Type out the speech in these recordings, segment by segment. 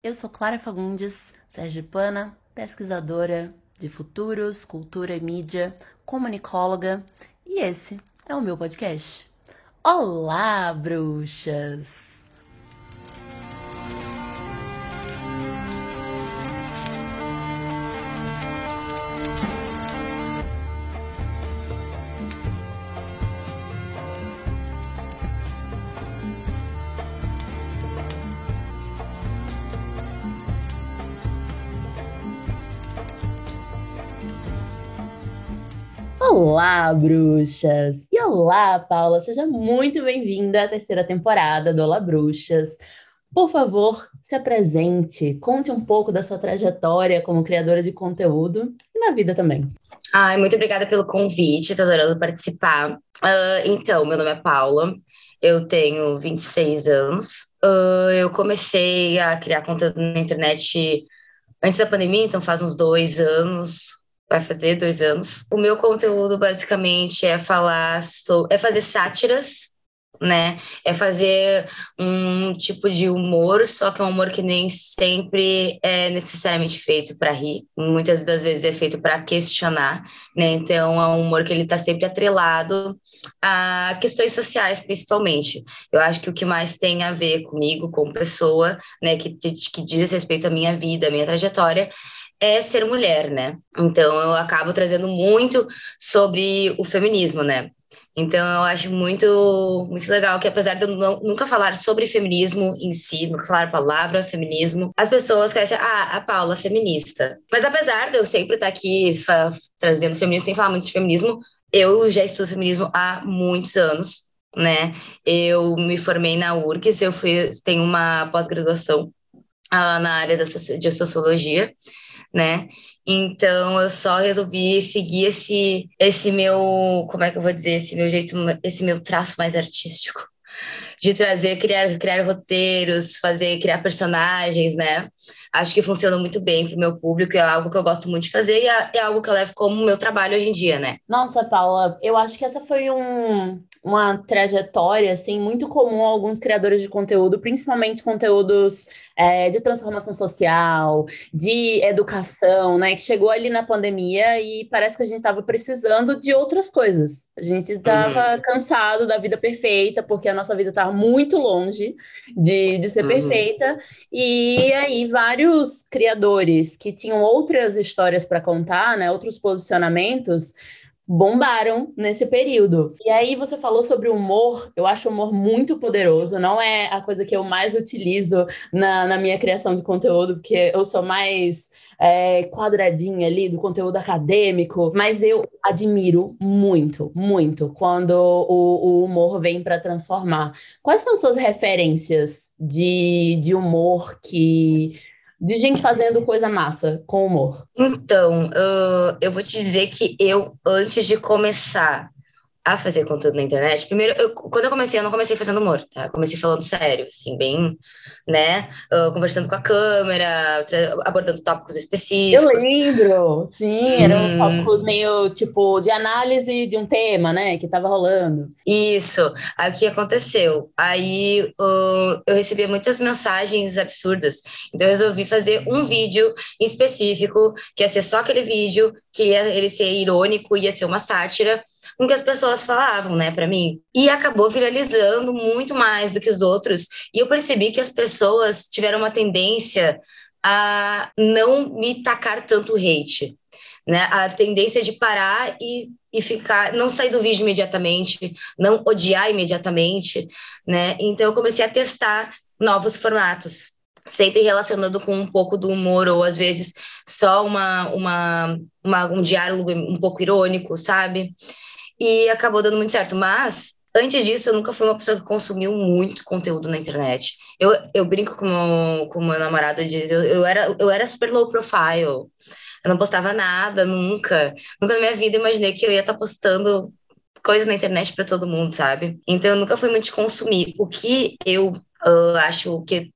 Eu sou Clara Fagundes, sergipana, pesquisadora de futuros, cultura e mídia, comunicóloga, e esse é o meu podcast. Olá, bruxas! Olá, bruxas! E olá, Paula! Seja muito bem-vinda à terceira temporada do Olá Bruxas. Por favor, se apresente, conte um pouco da sua trajetória como criadora de conteúdo e na vida também. Ai, muito obrigada pelo convite, estou adorando participar. Uh, então, meu nome é Paula, eu tenho 26 anos. Uh, eu comecei a criar conteúdo na internet antes da pandemia, então faz uns dois anos, vai fazer dois anos. O meu conteúdo basicamente é falar sobre, é fazer sátiras, né? É fazer um tipo de humor, só que é um humor que nem sempre é necessariamente feito para rir. Muitas das vezes é feito para questionar, né? Então é um humor que ele está sempre atrelado a questões sociais, principalmente. Eu acho que o que mais tem a ver comigo, como pessoa, né, que, que diz respeito à minha vida, à minha trajetória, é ser mulher, né? Então eu acabo trazendo muito sobre o feminismo, né? Então eu acho muito muito legal que apesar de eu não, nunca falar sobre feminismo em si, nunca falar a palavra feminismo, as pessoas conhecem ah, a Paula feminista. Mas apesar de eu sempre estar aqui trazendo feminismo sem falar muito de feminismo, eu já estudo feminismo há muitos anos, né? Eu me formei na URGS, eu fui tenho uma pós-graduação ah, na área da, de sociologia né? Então eu só resolvi seguir esse esse meu, como é que eu vou dizer, esse meu jeito, esse meu traço mais artístico de trazer, criar, criar roteiros, fazer, criar personagens, né? Acho que funciona muito bem para o meu público, é algo que eu gosto muito de fazer e é, é algo que eu levo como meu trabalho hoje em dia, né? Nossa, Paula, eu acho que essa foi um, uma trajetória assim muito comum a alguns criadores de conteúdo, principalmente conteúdos é, de transformação social, de educação, né? Que chegou ali na pandemia e parece que a gente estava precisando de outras coisas. A gente estava uhum. cansado da vida perfeita, porque a nossa vida estava muito longe de, de ser uhum. perfeita. E aí, vários criadores que tinham outras histórias para contar, né? Outros posicionamentos bombaram nesse período. E aí você falou sobre humor, eu acho o humor muito poderoso, não é a coisa que eu mais utilizo na, na minha criação de conteúdo, porque eu sou mais é, quadradinha ali do conteúdo acadêmico, mas eu admiro muito, muito quando o, o humor vem para transformar. Quais são suas referências de, de humor que de gente fazendo coisa massa com humor? Então, uh, eu vou te dizer que eu, antes de começar a fazer conteúdo na internet, primeiro, eu, quando eu comecei, eu não comecei fazendo humor, tá? Eu comecei falando sério, assim, bem, né? Uh, conversando com a câmera, abordando tópicos específicos. Eu lembro, sim, hum. eram tópicos meio, tipo, de análise de um tema, né? Que tava rolando. Isso. Aí o que aconteceu? Aí uh, eu recebia muitas mensagens absurdas, então eu resolvi fazer um vídeo em específico, que ia ser só aquele vídeo, que ia ele ser irônico, ia ser uma sátira, com que as pessoas falavam, né, para mim. E acabou viralizando muito mais do que os outros. E eu percebi que as pessoas tiveram uma tendência a não me tacar tanto hate, né? A tendência de parar e, e ficar, não sair do vídeo imediatamente, não odiar imediatamente, né? Então eu comecei a testar novos formatos sempre relacionando com um pouco do humor ou às vezes só uma, uma, uma um diálogo um pouco irônico, sabe? E acabou dando muito certo. Mas antes disso, eu nunca fui uma pessoa que consumiu muito conteúdo na internet. Eu, eu brinco com o com meu namorado diz, eu, eu, era, eu era super low profile. Eu não postava nada, nunca. Nunca na minha vida imaginei que eu ia estar postando coisa na internet para todo mundo, sabe? Então eu nunca fui muito de consumir. O que eu uh, acho que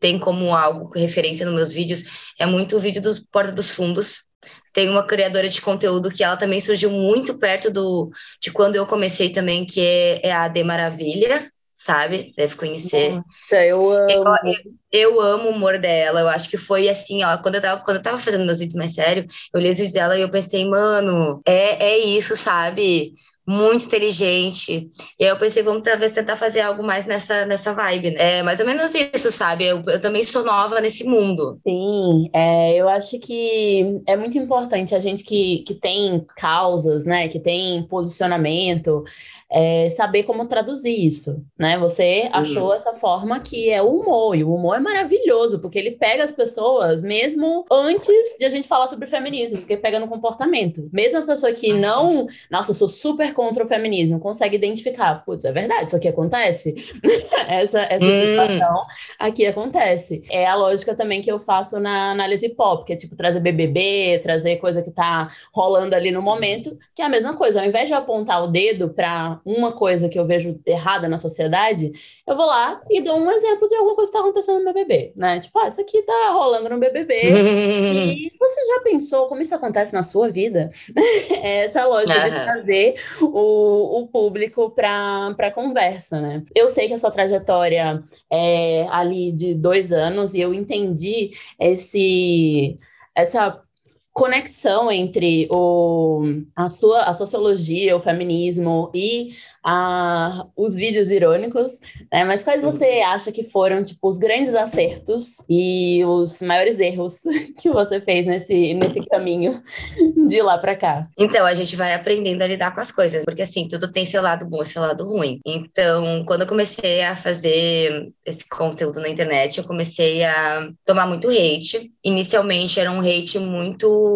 tem como algo referência nos meus vídeos é muito o vídeo do Porta dos Fundos, tem uma criadora de conteúdo que ela também surgiu muito perto do de quando eu comecei também, que é, é a De Maravilha. sabe? Deve conhecer. Nossa, eu amo. Eu, eu, eu, amo o humor dela. Eu acho que foi assim, ó. Quando eu tava, quando eu tava fazendo meus vídeos mais sério, eu li os vídeos dela e eu pensei, mano, é, é isso, sabe? Muito inteligente. E aí eu pensei, vamos talvez tentar fazer algo mais nessa, nessa vibe. Né? É mais ou menos isso, sabe? Eu, eu também sou nova nesse mundo. Sim, é, eu acho que é muito importante a gente que, que tem causas, né? Que tem posicionamento, é, saber como traduzir isso, né? Você achou uhum. essa forma que é o humor, e o humor é maravilhoso, porque ele pega as pessoas mesmo antes de a gente falar sobre feminismo, porque pega no comportamento. Mesmo a pessoa que não, nossa, eu sou super contra o feminismo, consegue identificar, putz, é verdade, isso aqui acontece. essa essa hum. situação aqui acontece. É a lógica também que eu faço na análise pop, que é tipo trazer BBB, trazer coisa que tá rolando ali no momento, que é a mesma coisa. Ao invés de apontar o dedo para uma coisa que eu vejo errada na sociedade, eu vou lá e dou um exemplo de alguma coisa que está acontecendo no BBB, né? Tipo, ah, isso aqui tá rolando no BBB. e você já pensou como isso acontece na sua vida? É essa lógica uhum. de trazer o, o público para conversa, né? Eu sei que a sua trajetória é ali de dois anos e eu entendi esse essa conexão entre o, a sua a sociologia, o feminismo e a, os vídeos irônicos, né? Mas quais você acha que foram tipo os grandes acertos e os maiores erros que você fez nesse nesse caminho de lá para cá? Então a gente vai aprendendo a lidar com as coisas, porque assim tudo tem seu lado bom e seu lado ruim. Então quando eu comecei a fazer esse conteúdo na internet, eu comecei a tomar muito hate. Inicialmente era um hate muito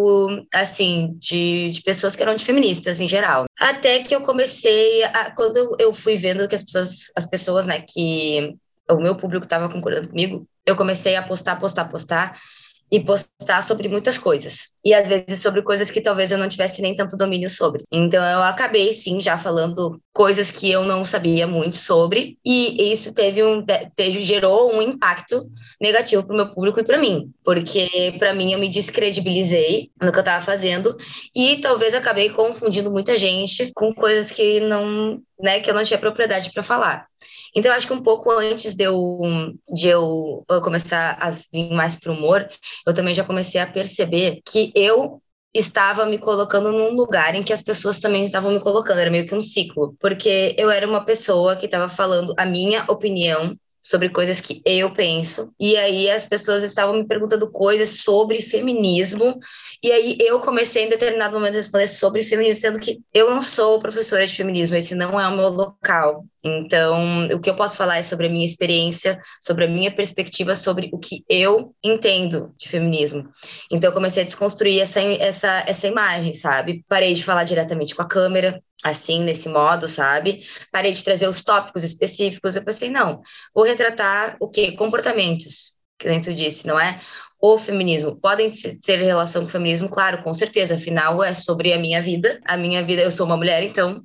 assim de, de pessoas que eram de feministas em geral. Até que eu comecei a quando eu fui vendo que as pessoas, as pessoas, né, que o meu público estava concordando comigo, eu comecei a postar, postar, postar e postar sobre muitas coisas. E às vezes sobre coisas que talvez eu não tivesse nem tanto domínio sobre. Então eu acabei sim já falando coisas que eu não sabia muito sobre e isso teve um teve, gerou um impacto negativo para o meu público e para mim, porque para mim eu me descredibilizei no que eu estava fazendo e talvez acabei confundindo muita gente com coisas que não, né, que eu não tinha propriedade para falar. Então, acho que um pouco antes de eu, de eu começar a vir mais para o humor, eu também já comecei a perceber que eu estava me colocando num lugar em que as pessoas também estavam me colocando, era meio que um ciclo, porque eu era uma pessoa que estava falando a minha opinião sobre coisas que eu penso. E aí as pessoas estavam me perguntando coisas sobre feminismo. E aí eu comecei em determinado momento a responder sobre feminismo, sendo que eu não sou professora de feminismo, esse não é o meu local. Então, o que eu posso falar é sobre a minha experiência, sobre a minha perspectiva, sobre o que eu entendo de feminismo. Então, eu comecei a desconstruir essa, essa, essa imagem, sabe? Parei de falar diretamente com a câmera, assim, nesse modo, sabe? Parei de trazer os tópicos específicos. Eu pensei, não, vou retratar o quê? Comportamentos, que dentro disse, não é? O feminismo. Podem ter relação com o feminismo, claro, com certeza. Afinal, é sobre a minha vida. A minha vida, eu sou uma mulher, então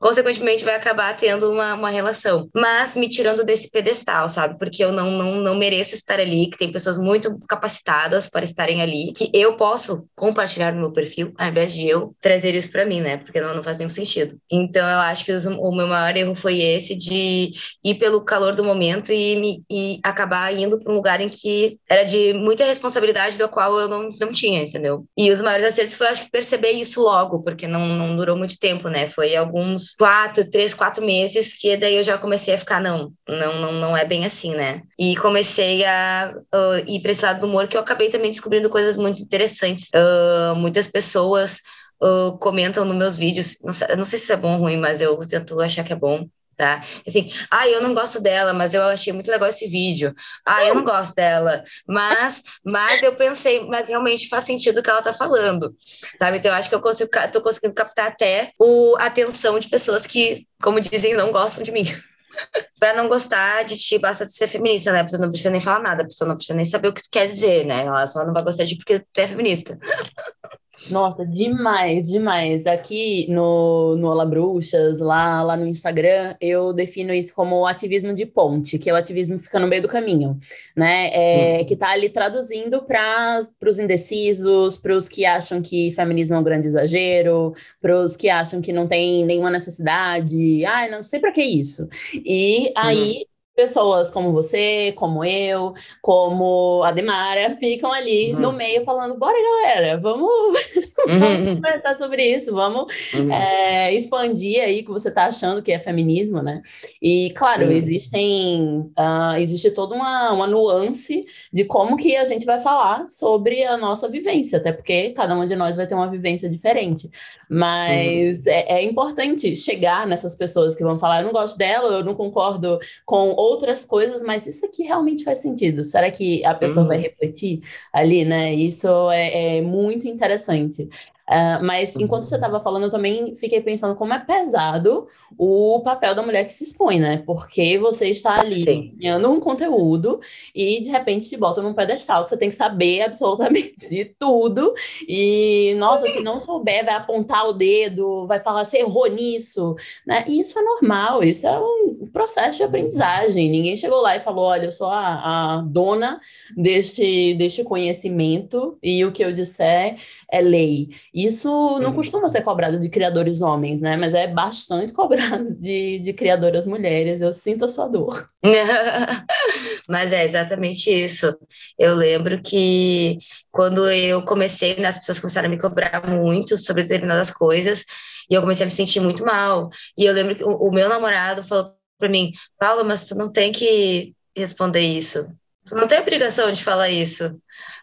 consequentemente vai acabar tendo uma, uma relação. Mas me tirando desse pedestal, sabe? Porque eu não, não, não mereço estar ali, que tem pessoas muito capacitadas para estarem ali, que eu posso compartilhar no meu perfil, ao invés de eu trazer isso para mim, né? Porque não, não faz nenhum sentido. Então eu acho que o meu maior erro foi esse de ir pelo calor do momento e, me, e acabar indo para um lugar em que era de muita responsabilidade do qual eu não, não tinha, entendeu? E os maiores acertos foi, acho que, perceber isso logo, porque não, não durou muito tempo, né? Foi alguns quatro, três, quatro meses que daí eu já comecei a ficar, não, não, não, não é bem assim, né? E comecei a uh, ir para esse lado do humor que eu acabei também descobrindo coisas muito interessantes. Uh, muitas pessoas uh, comentam nos meus vídeos, não sei, não sei se é bom ou ruim, mas eu tento achar que é bom tá? Assim, ah, eu não gosto dela, mas eu achei muito legal esse vídeo. Ah, eu não gosto dela, mas, mas eu pensei, mas realmente faz sentido o que ela tá falando, sabe? Então eu acho que eu consigo, tô conseguindo captar até o, a atenção de pessoas que, como dizem, não gostam de mim. para não gostar de ti, basta de ser feminista, né? A pessoa não precisa nem falar nada, a pessoa não precisa nem saber o que tu quer dizer, né? Ela só não vai gostar de ti porque tu é feminista. Nossa, demais, demais. Aqui no, no Olá Bruxas, lá, lá no Instagram, eu defino isso como ativismo de ponte, que é o ativismo que fica no meio do caminho, né? É, hum. Que tá ali traduzindo para os indecisos, para os que acham que feminismo é um grande exagero, para os que acham que não tem nenhuma necessidade, ai, ah, não sei para que isso. E aí pessoas como você, como eu, como a Demara, ficam ali uhum. no meio falando: bora, galera, vamos, uhum. vamos conversar sobre isso, vamos uhum. é, expandir aí o que você está achando que é feminismo, né? E, claro, existem, uh, existe toda uma, uma nuance de como que a gente vai falar sobre a nossa vivência, até porque cada um de nós vai ter uma vivência diferente. Mas uhum. é, é importante chegar nessas pessoas que vão falar: eu não gosto dela, eu não concordo com outras coisas, mas isso aqui realmente faz sentido. Será que a pessoa uhum. vai refletir ali, né? Isso é, é muito interessante. Uh, mas enquanto você estava falando, eu também fiquei pensando como é pesado o papel da mulher que se expõe, né? Porque você está ali ganhando um conteúdo e de repente te bota num pedestal que você tem que saber absolutamente de tudo. E, nossa, se não souber, vai apontar o dedo, vai falar, você errou nisso, né? E isso é normal, isso é um processo de aprendizagem. Ninguém chegou lá e falou: olha, eu sou a, a dona deste, deste conhecimento e o que eu disser é lei. Isso não uhum. costuma ser cobrado de criadores homens, né? Mas é bastante cobrado de, de criadoras mulheres. Eu sinto a sua dor. Mas é exatamente isso. Eu lembro que quando eu comecei, né, as pessoas começaram a me cobrar muito sobre determinadas coisas e eu comecei a me sentir muito mal. E eu lembro que o, o meu namorado falou para mim, Paula, mas tu não tem que responder isso. Tu não tem obrigação de falar isso.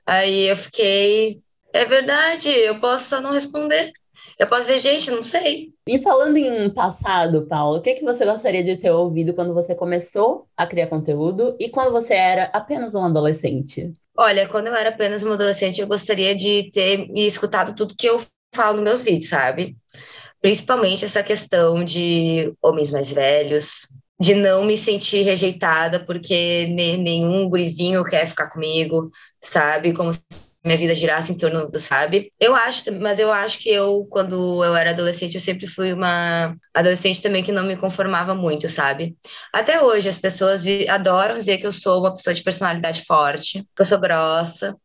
Aí eu fiquei é verdade, eu posso só não responder. Eu posso dizer, gente, não sei. E falando em passado, Paulo, o que, que você gostaria de ter ouvido quando você começou a criar conteúdo e quando você era apenas um adolescente? Olha, quando eu era apenas uma adolescente, eu gostaria de ter me escutado tudo que eu falo nos meus vídeos, sabe? Principalmente essa questão de homens mais velhos, de não me sentir rejeitada porque nenhum gurizinho quer ficar comigo, sabe? Como minha vida girasse em torno do, sabe? Eu acho, mas eu acho que eu, quando eu era adolescente, eu sempre fui uma adolescente também que não me conformava muito, sabe? Até hoje, as pessoas adoram dizer que eu sou uma pessoa de personalidade forte, que eu sou grossa.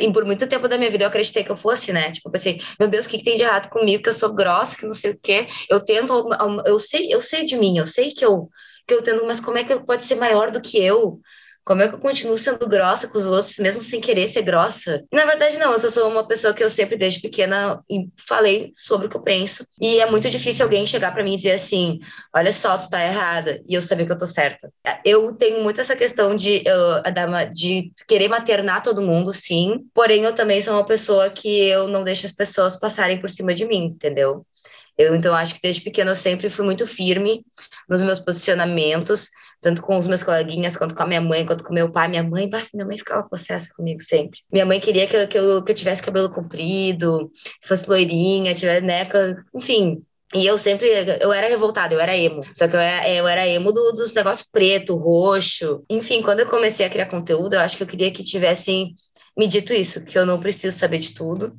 E por muito tempo da minha vida eu acreditei que eu fosse, né? Tipo, eu pensei, meu Deus, o que, que tem de errado comigo? Que eu sou grossa, que não sei o quê. Eu tento, eu sei, eu sei de mim, eu sei que eu que eu tento, mas como é que pode ser maior do que eu? Como é que eu continuo sendo grossa com os outros, mesmo sem querer ser grossa? Na verdade, não, eu só sou uma pessoa que eu sempre, desde pequena, falei sobre o que eu penso. E é muito difícil alguém chegar para mim e dizer assim: olha só, tu tá errada, e eu saber que eu tô certa. Eu tenho muito essa questão de, de querer maternar todo mundo, sim. Porém, eu também sou uma pessoa que eu não deixo as pessoas passarem por cima de mim, entendeu? Eu, então, acho que desde pequeno eu sempre fui muito firme nos meus posicionamentos, tanto com os meus coleguinhas, quanto com a minha mãe, quanto com meu pai. Minha mãe, minha mãe ficava possessa comigo sempre. Minha mãe queria que eu, que eu, que eu tivesse cabelo comprido, fosse loirinha, tivesse, né, enfim, e eu sempre, eu era revoltada, eu era emo. Só que eu era, eu era emo do, dos negócios preto, roxo. Enfim, quando eu comecei a criar conteúdo, eu acho que eu queria que tivessem me dito isso, que eu não preciso saber de tudo,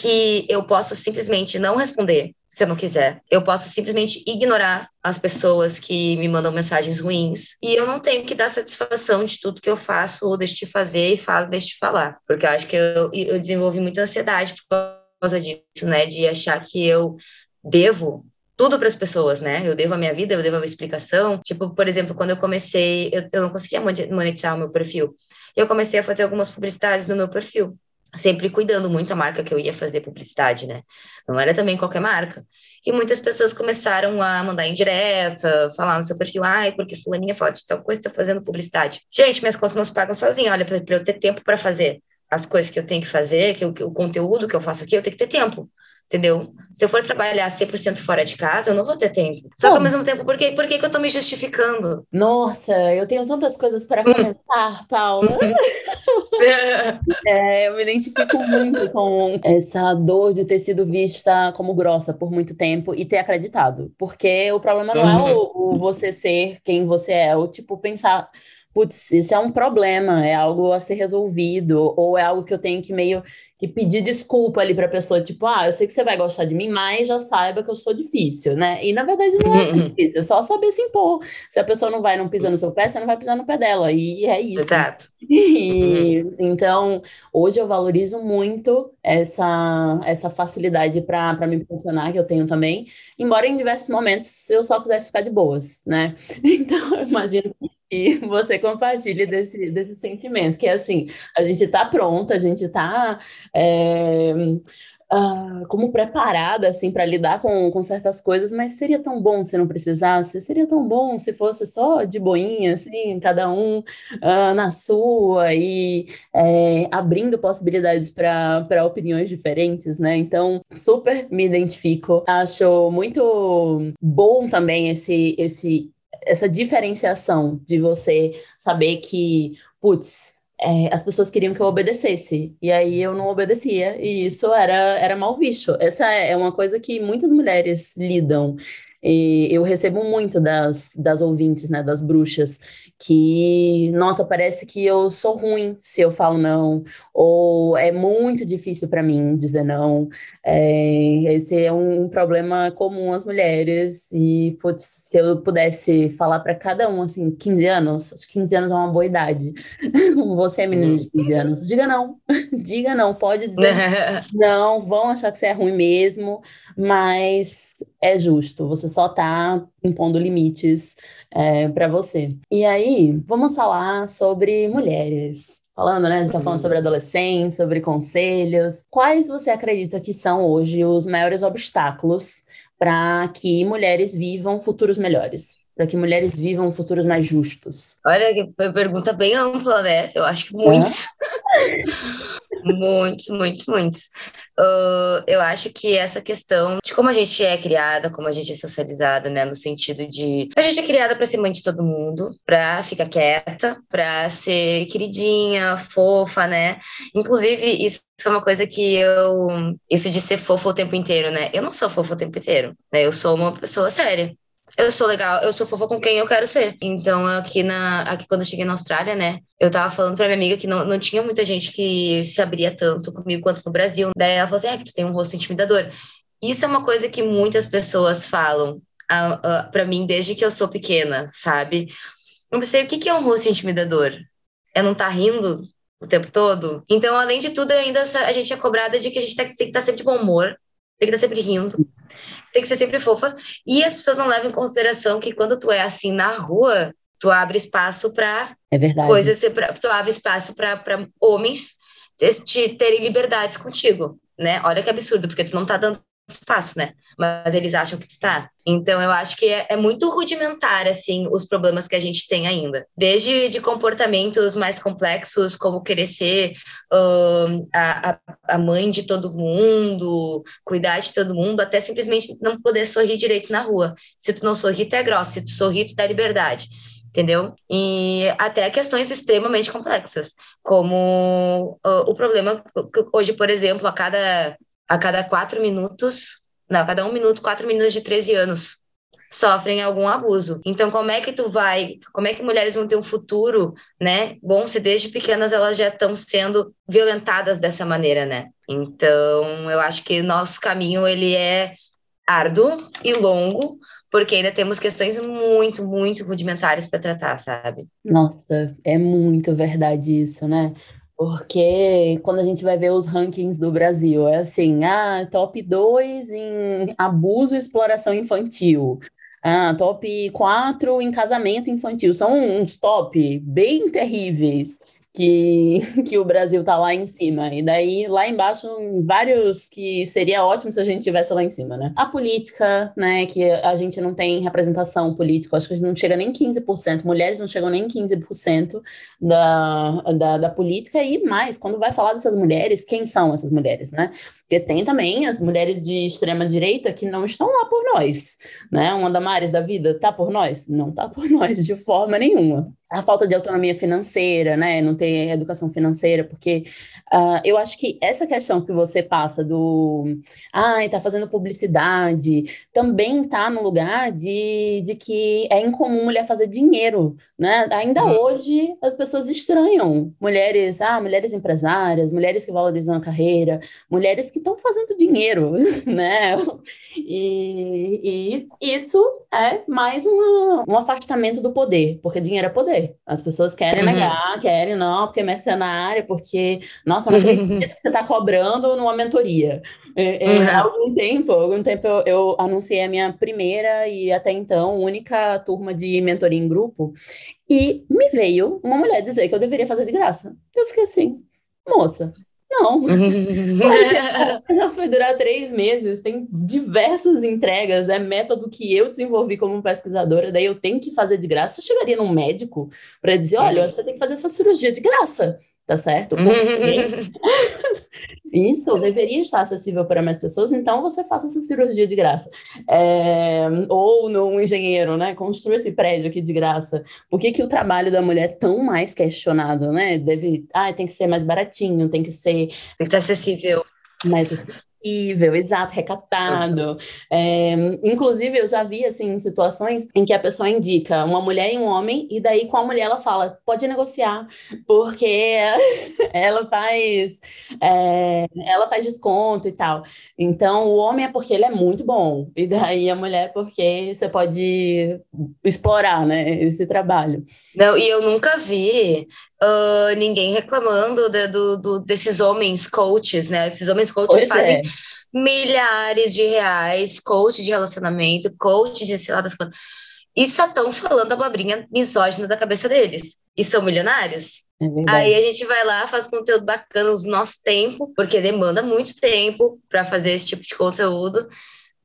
que eu posso simplesmente não responder se eu não quiser. Eu posso simplesmente ignorar as pessoas que me mandam mensagens ruins e eu não tenho que dar satisfação de tudo que eu faço ou deixo de fazer e falo, deixo de falar. Porque eu acho que eu, eu desenvolvi muita ansiedade por causa disso, né? De achar que eu devo tudo para as pessoas, né? Eu devo a minha vida, eu devo a minha explicação. Tipo, por exemplo, quando eu comecei, eu, eu não conseguia monetizar o meu perfil. Eu comecei a fazer algumas publicidades no meu perfil sempre cuidando muito a marca que eu ia fazer publicidade, né? Não era também qualquer marca. E muitas pessoas começaram a mandar em direta, falar no seu perfil, ai, porque fulaninha fala de tal coisa, tá fazendo publicidade. Gente, minhas contas não se pagam sozinha, olha, para eu ter tempo para fazer as coisas que eu tenho que fazer, que o, o conteúdo que eu faço aqui, eu tenho que ter tempo entendeu? Se eu for trabalhar 100% fora de casa, eu não vou ter tempo. Só que ao mesmo tempo, por que, por que, que eu tô me justificando? Nossa, eu tenho tantas coisas para hum. comentar, Paula. é, eu me identifico muito com essa dor de ter sido vista como grossa por muito tempo e ter acreditado. Porque o problema não é uhum. é o, o você ser quem você é, o tipo pensar putz, isso é um problema, é algo a ser resolvido, ou é algo que eu tenho que meio que pedir desculpa ali para a pessoa, tipo, ah, eu sei que você vai gostar de mim, mas já saiba que eu sou difícil, né? E na verdade não é difícil, é só saber se impor. Se a pessoa não vai, não pisa no seu pé, você não vai pisar no pé dela, e é isso. Exato. E, então, hoje eu valorizo muito essa, essa facilidade para me funcionar, que eu tenho também, embora em diversos momentos eu só quisesse ficar de boas, né? Então, eu imagino que você compartilhe desse, desse sentimento, que é assim, a gente está pronta, a gente está é, uh, como preparada assim para lidar com, com certas coisas, mas seria tão bom se não precisasse, seria tão bom se fosse só de boinha, assim, cada um uh, na sua e é, abrindo possibilidades para opiniões diferentes, né? Então, super me identifico. Acho muito bom também esse, esse essa diferenciação de você saber que, putz, é, as pessoas queriam que eu obedecesse, e aí eu não obedecia, e isso era, era mal visto. Essa é uma coisa que muitas mulheres lidam. E eu recebo muito das, das ouvintes, né, das bruxas, que, nossa, parece que eu sou ruim se eu falo não, ou é muito difícil para mim dizer não. É, esse é um problema comum às mulheres, e putz, se eu pudesse falar para cada um, assim, 15 anos, acho que 15 anos é uma boa idade. Você é menino de 15 anos, diga não, diga não, pode dizer não, vão achar que você é ruim mesmo, mas é justo, você só está impondo limites é, para você. E aí, vamos falar sobre mulheres. Falando, né? A gente está falando sobre adolescentes, sobre conselhos. Quais você acredita que são hoje os maiores obstáculos para que mulheres vivam futuros melhores? Para que mulheres vivam futuros mais justos? Olha, que pergunta bem ampla, né? Eu acho que muitos. Muitos, muitos, muitos. Uh, eu acho que essa questão de como a gente é criada, como a gente é socializada, né, no sentido de a gente é criada para ser mãe de todo mundo, para ficar quieta, para ser queridinha, fofa, né? Inclusive, isso foi uma coisa que eu. Isso de ser fofa o tempo inteiro, né? Eu não sou fofa o tempo inteiro, né? Eu sou uma pessoa séria eu sou legal, eu sou fofa com quem eu quero ser. Então, aqui na aqui quando eu cheguei na Austrália, né, eu tava falando pra minha amiga que não, não tinha muita gente que se abria tanto comigo quanto no Brasil. Daí ela falou assim: é que tu tem um rosto intimidador. Isso é uma coisa que muitas pessoas falam para mim desde que eu sou pequena, sabe? Eu pensei, o que, que é um rosto intimidador? É não tá rindo o tempo todo? Então, além de tudo, ainda a gente é cobrada de que a gente tem que estar tá sempre de bom humor, tem que estar sempre rindo, tem que ser sempre fofa. E as pessoas não levam em consideração que quando tu é assim na rua, tu abre espaço para é verdade. coisas, tu abre espaço para homens te terem liberdades contigo, né? Olha que absurdo, porque tu não tá dando espaço, né? Mas eles acham que tu tá. Então, eu acho que é, é, muito rudimentar, assim, os problemas que a gente tem ainda. Desde de comportamentos mais complexos, como querer ser uh, a, a mãe de todo mundo, cuidar de todo mundo, até simplesmente não poder sorrir direito na rua. Se tu não sorrir, tu é grossa. Se tu sorrir, tu dá liberdade entendeu? E até questões extremamente complexas, como uh, o problema hoje, por exemplo, a cada a cada quatro minutos, não, a cada um minuto, quatro meninas de 13 anos sofrem algum abuso. Então, como é que tu vai, como é que mulheres vão ter um futuro, né? Bom, se desde pequenas elas já estão sendo violentadas dessa maneira, né? Então, eu acho que nosso caminho, ele é árduo e longo, porque ainda temos questões muito, muito rudimentares para tratar, sabe? Nossa, é muito verdade isso, né? Porque quando a gente vai ver os rankings do Brasil, é assim, ah, top 2 em abuso e exploração infantil. Ah, top 4 em casamento infantil. São uns top bem terríveis que, que o Brasil tá lá em cima. E daí, lá embaixo, vários que seria ótimo se a gente tivesse lá em cima, né? A política, né? Que a gente não tem representação política, acho que não chega nem 15%, mulheres não chegam nem 15% da, da, da política, e mais, quando vai falar dessas mulheres, quem são essas mulheres, né? Porque tem também as mulheres de extrema direita que não estão lá por nós, né? Uma Damares da vida tá por nós? Não tá por nós de forma nenhuma. A falta de autonomia financeira, né? Não ter educação financeira, porque uh, eu acho que essa questão que você passa do ai, ah, tá fazendo publicidade, também tá no lugar de, de que é incomum mulher fazer dinheiro, né? Ainda uhum. hoje as pessoas estranham mulheres, ah, mulheres empresárias, mulheres que valorizam a carreira, mulheres que estão fazendo dinheiro, né? E, e isso é mais uma, um afastamento do poder, porque dinheiro é poder. As pessoas querem uhum. negar, querem não, porque é mercenária, porque, nossa, não acredito que você está cobrando numa mentoria. É, é, uhum. Há algum tempo, algum tempo eu, eu, anunciei a minha primeira e até então única turma de mentoria em grupo, e me veio uma mulher dizer que eu deveria fazer de graça. Eu fiquei assim, moça, não. Nós foi durar três meses, tem diversas entregas, é método que eu desenvolvi como pesquisadora, daí eu tenho que fazer de graça. Você chegaria num médico para dizer, olha, você tem que fazer essa cirurgia de graça tá certo? Isso deveria estar acessível para mais pessoas, então você faça essa cirurgia de graça. É, ou num engenheiro, né? Construa esse prédio aqui de graça. Por que, que o trabalho da mulher é tão mais questionado, né? Deve, ah, tem que ser mais baratinho, tem que ser. Tem que ser acessível. Mais acessível, exato, recatado. É, inclusive, eu já vi, assim, situações em que a pessoa indica uma mulher e um homem, e daí com a mulher ela fala, pode negociar, porque ela faz, é, ela faz desconto e tal. Então, o homem é porque ele é muito bom, e daí a mulher é porque você pode explorar, né, esse trabalho. Não, e eu nunca vi uh, ninguém reclamando de, do, do, desses homens coaches, né? Esses homens coaches pois fazem é. Milhares de reais, coach de relacionamento, coach de sei lá das coisas. E só estão falando a abobrinha misógina da cabeça deles. E são milionários. É Aí a gente vai lá, faz conteúdo bacana no nosso tempo, porque demanda muito tempo para fazer esse tipo de conteúdo.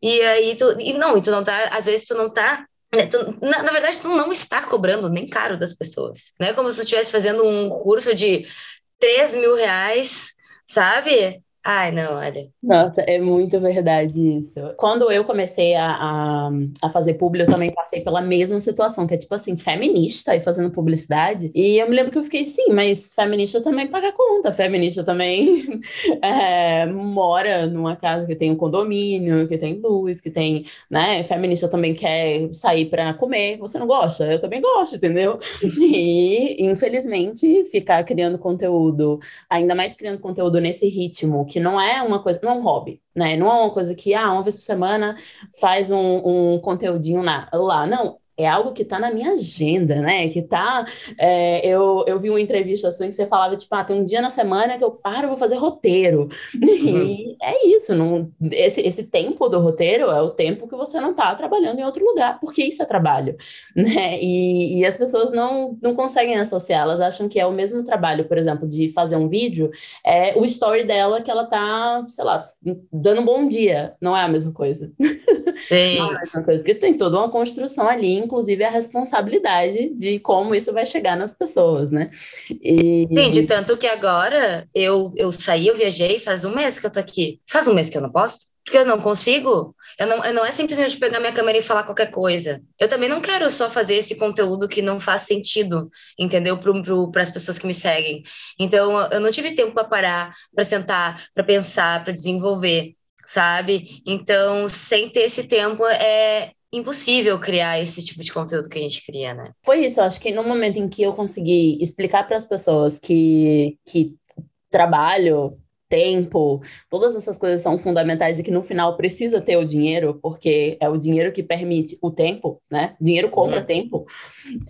E aí tu. E não, e tu não tá. Às vezes tu não tá é, na, na, verdade, tu não está cobrando nem caro das pessoas. Não é como se tu estivesse fazendo um curso de 3 mil reais, sabe? Ai, não, olha. Nossa, é muito verdade isso. Quando eu comecei a, a, a, fazer publi, eu também passei pela mesma situação, que é tipo assim, feminista e fazendo publicidade. E eu me lembro que eu fiquei, sim, mas feminista também paga conta, feminista também é, mora numa casa que tem um condomínio, que tem luz, que tem, né? Feminista também quer sair para comer. Você não gosta? Eu também gosto, entendeu? E, infelizmente, ficar criando conteúdo, ainda mais criando conteúdo nesse ritmo, que não é uma coisa, não é um hobby, né? Não é uma coisa que, ah, uma vez por semana faz um, um conteúdinho lá. Não, é algo que está na minha agenda, né? Que tá. É, eu, eu vi uma entrevista sua em que você falava, tipo, ah, tem um dia na semana que eu paro, vou fazer roteiro. E é isso, não, esse, esse tempo do roteiro é o tempo que você não está trabalhando em outro lugar, porque isso é trabalho, né? E, e as pessoas não, não conseguem associar, elas acham que é o mesmo trabalho, por exemplo, de fazer um vídeo, é o story dela que ela tá, sei lá, dando um bom dia. Não é a mesma coisa. Sim. Não é a mesma coisa, porque tem toda uma construção ali inclusive, a responsabilidade de como isso vai chegar nas pessoas, né? E... Sim, de tanto que agora eu, eu saí, eu viajei, faz um mês que eu tô aqui. Faz um mês que eu não posto? Porque eu não consigo. Eu não, eu não é simplesmente pegar minha câmera e falar qualquer coisa. Eu também não quero só fazer esse conteúdo que não faz sentido, entendeu? Para as pessoas que me seguem. Então, eu não tive tempo para parar, para sentar, para pensar, para desenvolver, sabe? Então, sem ter esse tempo, é, impossível criar esse tipo de conteúdo que a gente cria, né? Foi isso, acho que no momento em que eu consegui explicar para as pessoas que, que trabalho tempo, todas essas coisas são fundamentais e que no final precisa ter o dinheiro, porque é o dinheiro que permite o tempo, né? Dinheiro compra uhum. tempo.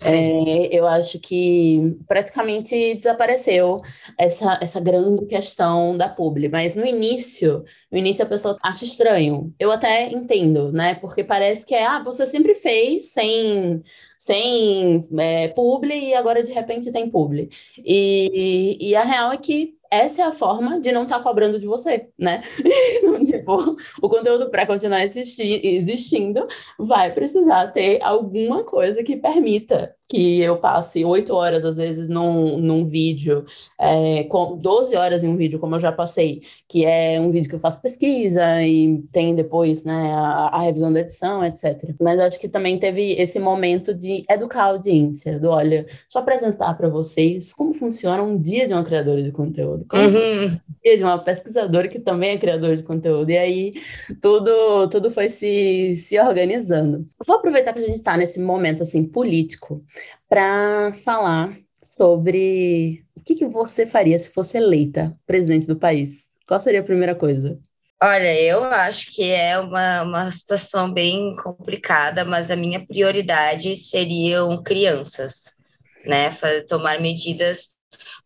É, eu acho que praticamente desapareceu essa, essa grande questão da publi, mas no início, no início a pessoa acha estranho. Eu até entendo, né? Porque parece que é, ah, você sempre fez sem sem é, publi e agora de repente tem publi. E, e a real é que essa é a forma de não estar tá cobrando de você, né? tipo, o conteúdo para continuar existi existindo vai precisar ter alguma coisa que permita que eu passe oito horas, às vezes, num, num vídeo, é, com 12 horas em um vídeo, como eu já passei, que é um vídeo que eu faço pesquisa e tem depois né, a, a revisão da edição, etc. Mas acho que também teve esse momento de educar a audiência, do olha, só apresentar para vocês como funciona um dia de uma criadora de conteúdo, como uhum. um dia de uma pesquisadora que também é criadora de conteúdo. E aí tudo, tudo foi se, se organizando. Vou aproveitar que a gente está nesse momento assim político para falar sobre o que, que você faria se fosse eleita presidente do país. Qual seria a primeira coisa? Olha, eu acho que é uma, uma situação bem complicada, mas a minha prioridade seriam crianças, né? tomar medidas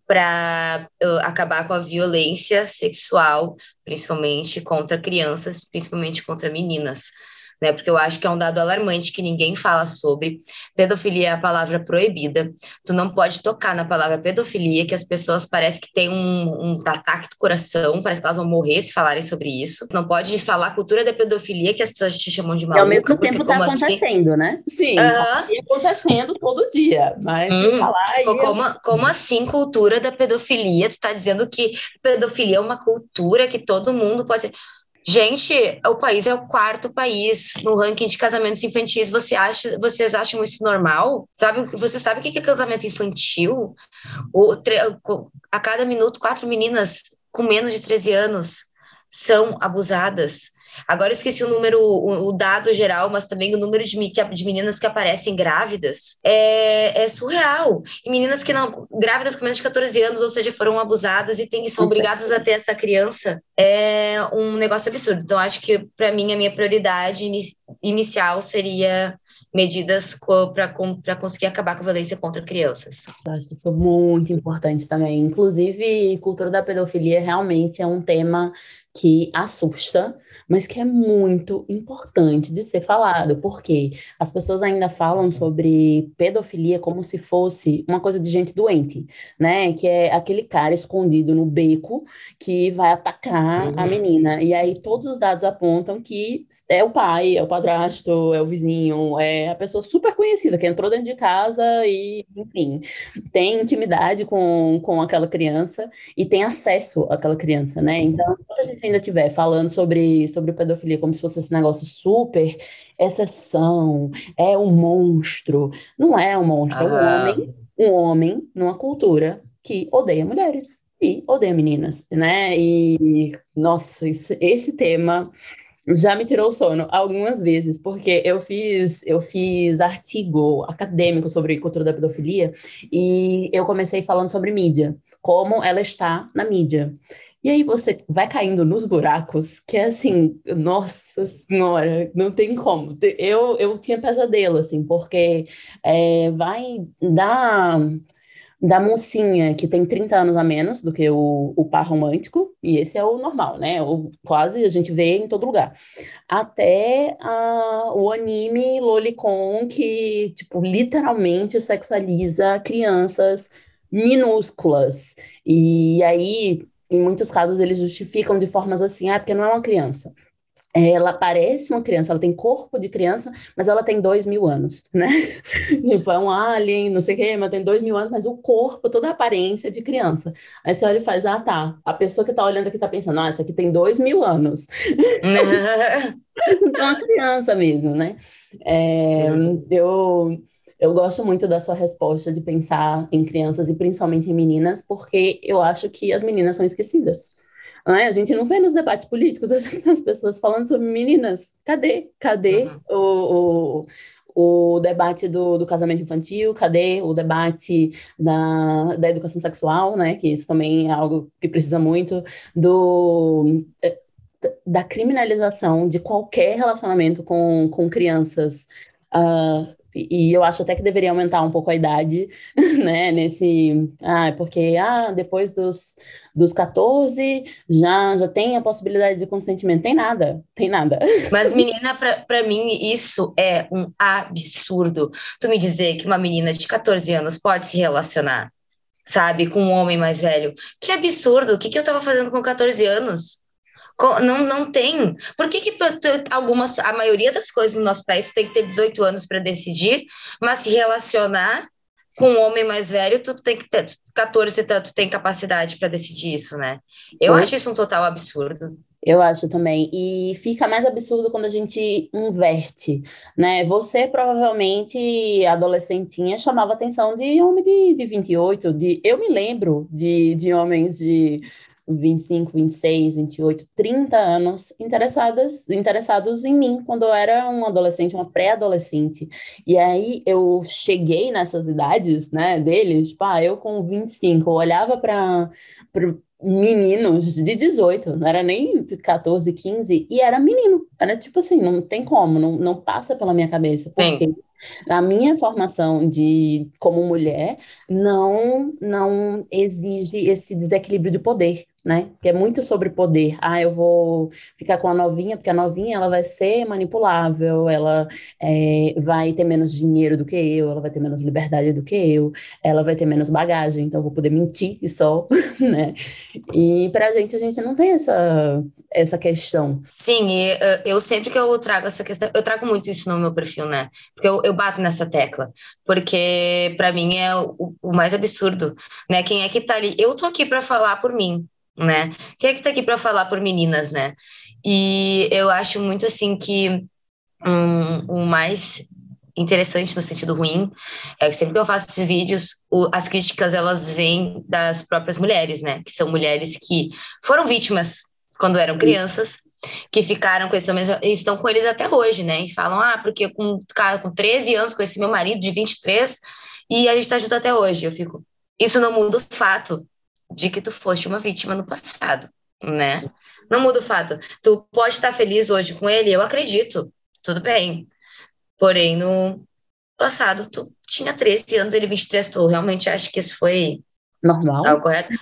para uh, acabar com a violência sexual, principalmente contra crianças, principalmente contra meninas né? Porque eu acho que é um dado alarmante que ninguém fala sobre. Pedofilia é a palavra proibida. Tu não pode tocar na palavra pedofilia, que as pessoas parecem que têm um, um ataque do coração, parece que elas vão morrer se falar sobre isso. Não pode falar cultura da pedofilia, que as pessoas te chamam de maluca. E ao mesmo tempo tá assim? acontecendo, assim? né? Sim, uhum. acontecendo todo dia, mas hum, falar aí... Como, como assim cultura da pedofilia? Tu tá dizendo que pedofilia é uma cultura que todo mundo pode... Gente, o país é o quarto país no ranking de casamentos infantis. Você acha, vocês acham isso normal? Sabe, você sabe o que é casamento infantil? O, a cada minuto, quatro meninas com menos de 13 anos são abusadas. Agora eu esqueci o número, o, o, dado geral, mas também o número de, de meninas que aparecem grávidas é, é, surreal. E meninas que não, grávidas com menos de 14 anos, ou seja, foram abusadas e tem, são obrigadas a ter essa criança, é um negócio absurdo. Então, acho que, para mim, a minha prioridade inicial seria medidas para conseguir acabar com a violência contra crianças. Acho isso muito importante também. Inclusive, cultura da pedofilia realmente é um tema que assusta, mas que é muito importante de ser falado, porque as pessoas ainda falam sobre pedofilia como se fosse uma coisa de gente doente, né? Que é aquele cara escondido no beco que vai atacar uhum. a menina. E aí todos os dados apontam que é o pai, é o padrasto, é o vizinho, é a pessoa super conhecida que entrou dentro de casa e, enfim, tem intimidade com, com aquela criança e tem acesso àquela criança, né? Então, quando a gente ainda estiver falando sobre, sobre pedofilia como se fosse esse negócio super exceção, é um monstro. Não é um monstro, é um homem, um homem numa cultura que odeia mulheres e odeia meninas, né? E, nossa, esse, esse tema já me tirou o sono algumas vezes, porque eu fiz, eu fiz artigo acadêmico sobre cultura da pedofilia e eu comecei falando sobre mídia, como ela está na mídia. E aí você vai caindo nos buracos, que é assim, nossa senhora, não tem como. Eu, eu tinha pesadelo, assim, porque é, vai dar da mocinha que tem 30 anos a menos do que o, o par romântico, e esse é o normal, né? O, quase a gente vê em todo lugar. Até a, o anime Lolicon, que, tipo, literalmente sexualiza crianças minúsculas. E aí em muitos casos, eles justificam de formas assim, ah, porque não é uma criança. Ela parece uma criança, ela tem corpo de criança, mas ela tem dois mil anos, né? tipo, é um alien, não sei o quê, mas tem dois mil anos, mas o corpo, toda a aparência de criança. Aí você olha e faz, ah, tá. A pessoa que tá olhando aqui tá pensando, ah, essa aqui tem dois mil anos. Parece então uma criança mesmo, né? É, eu eu gosto muito da sua resposta de pensar em crianças e principalmente em meninas, porque eu acho que as meninas são esquecidas. É? A gente não vê nos debates políticos as pessoas falando sobre meninas. Cadê? Cadê uhum. o, o, o, debate do, do casamento infantil? Cadê o debate da, da educação sexual, né? Que isso também é algo que precisa muito do eh, da criminalização de qualquer relacionamento com, com crianças uh, e eu acho até que deveria aumentar um pouco a idade, né? Nesse. Ah, porque ah, depois dos, dos 14 já, já tem a possibilidade de consentimento. Tem nada, tem nada. Mas, menina, para mim, isso é um absurdo. Tu me dizer que uma menina de 14 anos pode se relacionar, sabe, com um homem mais velho. Que absurdo! O que, que eu estava fazendo com 14 anos? Não, não tem. Por que, que algumas, a maioria das coisas no nosso país tem que ter 18 anos para decidir, mas se relacionar com um homem mais velho, tu tem que ter 14, tu tem capacidade para decidir isso, né? Eu acho isso um total absurdo. Eu acho também. E fica mais absurdo quando a gente inverte, né? Você provavelmente, adolescentinha, chamava atenção de homem de, de 28, de... Eu me lembro de, de homens de 25, 26, 28, 30 anos interessadas, interessados em mim quando eu era um adolescente, uma pré-adolescente. E aí eu cheguei nessas idades, né, deles, tipo, ah, eu com 25, eu olhava para meninos de 18, não era nem 14, 15, e era menino. Era tipo assim, não tem como, não, não passa pela minha cabeça. Porque Sim. a minha formação de como mulher não não exige esse desequilíbrio de poder né? Que é muito sobre poder. Ah, eu vou ficar com a novinha, porque a novinha ela vai ser manipulável, ela é, vai ter menos dinheiro do que eu, ela vai ter menos liberdade do que eu, ela vai ter menos bagagem, então eu vou poder mentir e só, né? E pra gente, a gente não tem essa, essa questão. Sim, e eu sempre que eu trago essa questão, eu trago muito isso no meu perfil, né? Porque eu, eu bato nessa tecla, porque para mim é o, o mais absurdo, né? Quem é que tá ali? Eu tô aqui para falar por mim, né? Quem é que está aqui para falar por meninas, né? E eu acho muito assim que um, o mais interessante no sentido ruim é que sempre que eu faço esses vídeos, o, as críticas elas vêm das próprias mulheres, né? Que são mulheres que foram vítimas quando eram crianças, que ficaram com esse e estão com eles até hoje, né? E falam, ah, porque com, com 13 anos com esse meu marido de 23 e a gente está junto até hoje. Eu fico, isso não muda o fato de que tu foste uma vítima no passado, né? Não muda o fato. Tu pode estar feliz hoje com ele, eu acredito, tudo bem. Porém, no passado, tu tinha 13 anos, ele 23, tu realmente acha que isso foi normal? Algo correto?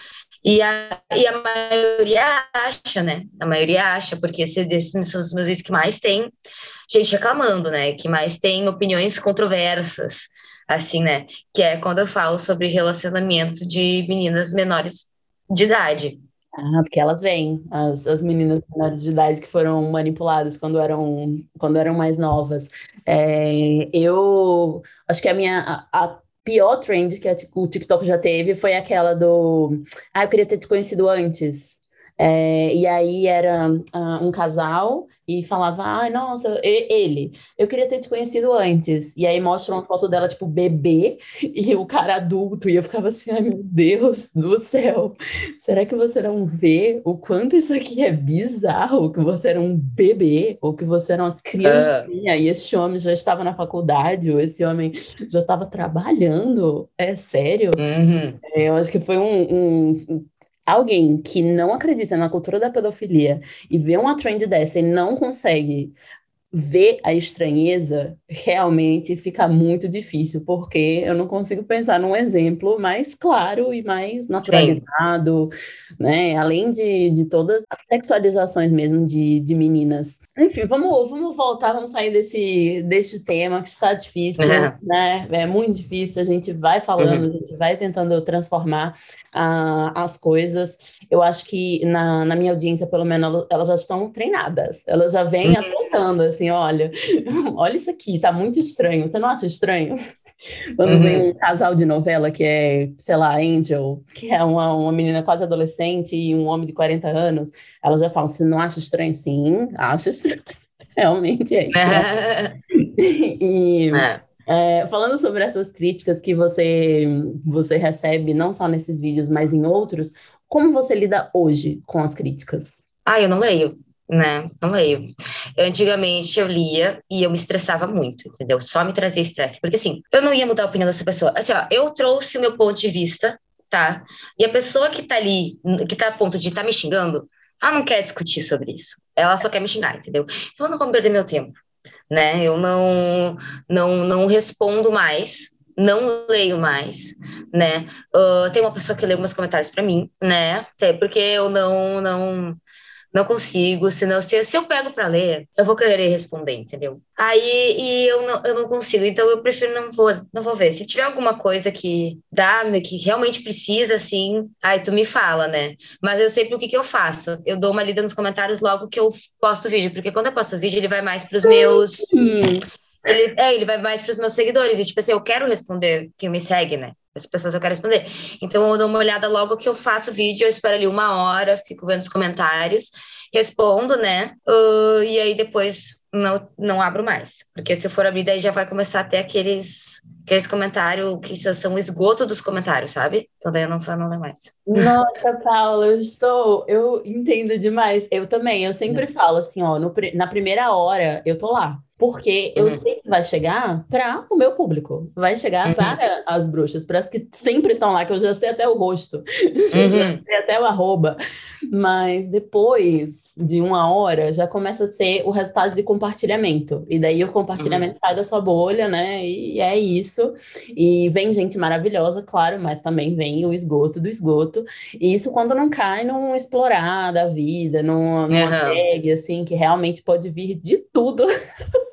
E a, e a maioria acha, né? A maioria acha, porque esses são os meus vídeos que mais tem gente reclamando, né? Que mais tem opiniões controversas, assim, né? Que é quando eu falo sobre relacionamento de meninas menores de idade. Ah, porque elas vêm, as, as meninas menores de idade que foram manipuladas quando eram, quando eram mais novas. É, eu acho que a minha. A, a pior trend que o TikTok já teve foi aquela do. Ah, eu queria ter te conhecido antes. É, e aí era uh, um casal e falava, ai, nossa, ele, eu queria ter te conhecido antes. E aí mostra uma foto dela, tipo, bebê, e o cara adulto, e eu ficava assim, ai, meu Deus do céu, será que você não vê o quanto isso aqui é bizarro, que você era um bebê, ou que você era uma criancinha, e esse homem já estava na faculdade, ou esse homem já estava trabalhando, é sério? Uhum. É, eu acho que foi um, um alguém que não acredita na cultura da pedofilia e vê uma trend dessa e não consegue ver a estranheza realmente fica muito difícil, porque eu não consigo pensar num exemplo mais claro e mais naturalizado, Sim. né? Além de, de todas as sexualizações mesmo de, de meninas. Enfim, vamos, vamos voltar, vamos sair desse, desse tema que está difícil, é. né? É muito difícil, a gente vai falando, uhum. a gente vai tentando transformar uh, as coisas. Eu acho que na, na minha audiência, pelo menos, elas já estão treinadas, elas já vêm uhum. apontando, assim, olha, olha isso aqui, tá muito estranho. Você não acha estranho? Quando uhum. vem um casal de novela que é, sei lá, Angel, que é uma, uma menina quase adolescente e um homem de 40 anos, elas já falam, você não acha estranho? Sim, acho estranho. Realmente é estranho. e... É. É, falando sobre essas críticas que você, você recebe, não só nesses vídeos, mas em outros, como você lida hoje com as críticas? Ah, eu não leio né? Não leio. Antigamente eu lia e eu me estressava muito, entendeu? Só me trazia estresse. Porque assim, eu não ia mudar a opinião dessa pessoa. Assim, ó, eu trouxe o meu ponto de vista, tá? E a pessoa que tá ali, que tá a ponto de estar tá me xingando, ela não quer discutir sobre isso. Ela só quer me xingar, entendeu? Então eu não vou perder meu tempo, né? Eu não, não, não respondo mais, não leio mais, né? Uh, tem uma pessoa que lê meus comentários para mim, né? Até porque eu não, não, não consigo, senão se, se eu pego para ler, eu vou querer responder, entendeu? Aí e eu não, eu não consigo, então eu prefiro não vou, não vou ver. Se tiver alguma coisa que dá, que realmente precisa, assim, aí tu me fala, né? Mas eu sempre o que, que eu faço? Eu dou uma lida nos comentários logo que eu posto o vídeo, porque quando eu posto o vídeo, ele vai mais para os meus. Hum. Ele, é, ele vai mais para os meus seguidores. E, tipo assim, eu quero responder quem me segue, né? As pessoas eu quero responder. Então, eu dou uma olhada logo que eu faço o vídeo, eu espero ali uma hora, fico vendo os comentários, respondo, né? Uh, e aí depois não, não abro mais. Porque se eu for abrir, daí já vai começar a ter aqueles, aqueles comentários que são o esgoto dos comentários, sabe? Então daí eu não falo mais. Nossa, Paula, eu estou. Eu entendo demais. Eu também, eu sempre é. falo assim, ó, no, na primeira hora eu tô lá porque eu uhum. sei que vai chegar para o meu público, vai chegar uhum. para as bruxas, para as que sempre estão lá, que eu já sei até o rosto, uhum. já sei até o arroba, mas depois de uma hora já começa a ser o resultado de compartilhamento, e daí o compartilhamento uhum. sai da sua bolha, né, e é isso, e vem gente maravilhosa, claro, mas também vem o esgoto do esgoto, e isso quando não cai num explorar da vida, num, numa tag, assim, que realmente pode vir de tudo,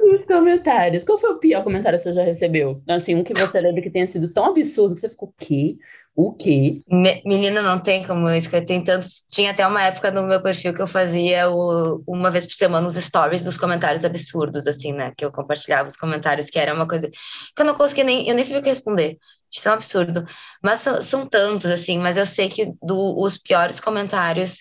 Os comentários. Qual foi o pior comentário que você já recebeu? Assim, um que você lembra que tenha sido tão absurdo que você ficou, o quê? O quê? Me, menina, não tem como isso. Tem tantos. Tinha até uma época no meu perfil que eu fazia o, uma vez por semana os stories dos comentários absurdos, assim, né? Que eu compartilhava os comentários, que era uma coisa que eu não conseguia nem. Eu nem sabia o que responder. Isso é um absurdo. Mas são, são tantos, assim, mas eu sei que do, os piores comentários